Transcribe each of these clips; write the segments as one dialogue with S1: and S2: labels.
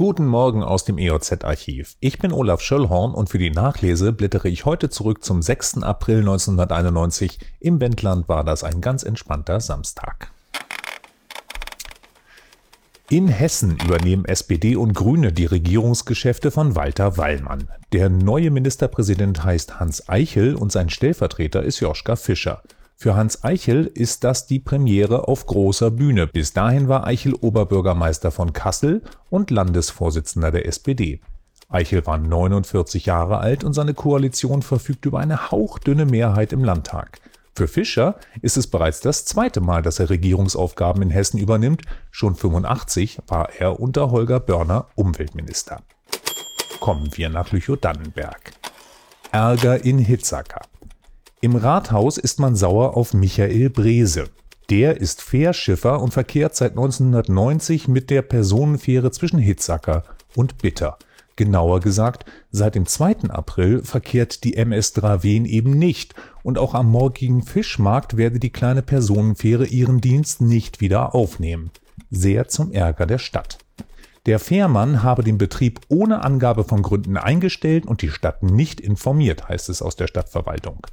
S1: Guten Morgen aus dem EOZ-Archiv. Ich bin Olaf Schöllhorn und für die Nachlese blättere ich heute zurück zum 6. April 1991. Im Wendland war das ein ganz entspannter Samstag. In Hessen übernehmen SPD und Grüne die Regierungsgeschäfte von Walter Wallmann. Der neue Ministerpräsident heißt Hans Eichel und sein Stellvertreter ist Joschka Fischer. Für Hans Eichel ist das die Premiere auf großer Bühne. Bis dahin war Eichel Oberbürgermeister von Kassel und Landesvorsitzender der SPD. Eichel war 49 Jahre alt und seine Koalition verfügt über eine hauchdünne Mehrheit im Landtag. Für Fischer ist es bereits das zweite Mal, dass er Regierungsaufgaben in Hessen übernimmt. Schon 85 war er unter Holger Börner Umweltminister. Kommen wir nach Lüchow-Dannenberg. Ärger in Hitzacker. Im Rathaus ist man sauer auf Michael Brese. Der ist Fährschiffer und verkehrt seit 1990 mit der Personenfähre zwischen Hitzacker und Bitter. Genauer gesagt, seit dem 2. April verkehrt die MS Draven eben nicht und auch am morgigen Fischmarkt werde die kleine Personenfähre ihren Dienst nicht wieder aufnehmen. Sehr zum Ärger der Stadt. Der Fährmann habe den Betrieb ohne Angabe von Gründen eingestellt und die Stadt nicht informiert, heißt es aus der Stadtverwaltung.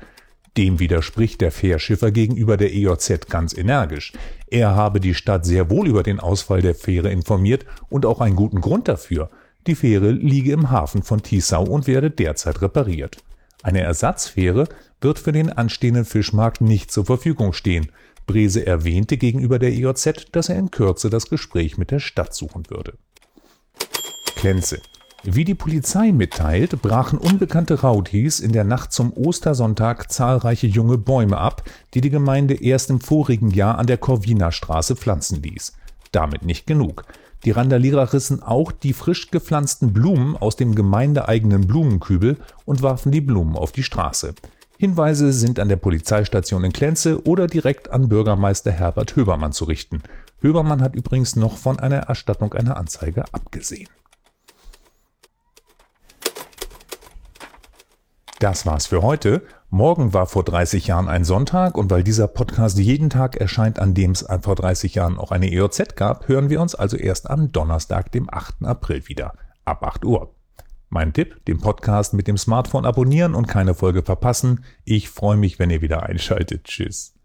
S1: Dem widerspricht der Fährschiffer gegenüber der EOZ ganz energisch. Er habe die Stadt sehr wohl über den Ausfall der Fähre informiert und auch einen guten Grund dafür. Die Fähre liege im Hafen von Tiesau und werde derzeit repariert. Eine Ersatzfähre wird für den anstehenden Fischmarkt nicht zur Verfügung stehen. Brese erwähnte gegenüber der EOZ, dass er in Kürze das Gespräch mit der Stadt suchen würde. Klenze. Wie die Polizei mitteilt, brachen unbekannte Rautis in der Nacht zum Ostersonntag zahlreiche junge Bäume ab, die die Gemeinde erst im vorigen Jahr an der Corvina Straße pflanzen ließ. Damit nicht genug. Die Randalierer rissen auch die frisch gepflanzten Blumen aus dem gemeindeeigenen Blumenkübel und warfen die Blumen auf die Straße. Hinweise sind an der Polizeistation in Klenze oder direkt an Bürgermeister Herbert Höbermann zu richten. Höbermann hat übrigens noch von einer Erstattung einer Anzeige abgesehen. Das war's für heute. Morgen war vor 30 Jahren ein Sonntag und weil dieser Podcast jeden Tag erscheint, an dem es vor 30 Jahren auch eine EOZ gab, hören wir uns also erst am Donnerstag, dem 8. April wieder. Ab 8 Uhr. Mein Tipp, den Podcast mit dem Smartphone abonnieren und keine Folge verpassen. Ich freue mich, wenn ihr wieder einschaltet. Tschüss.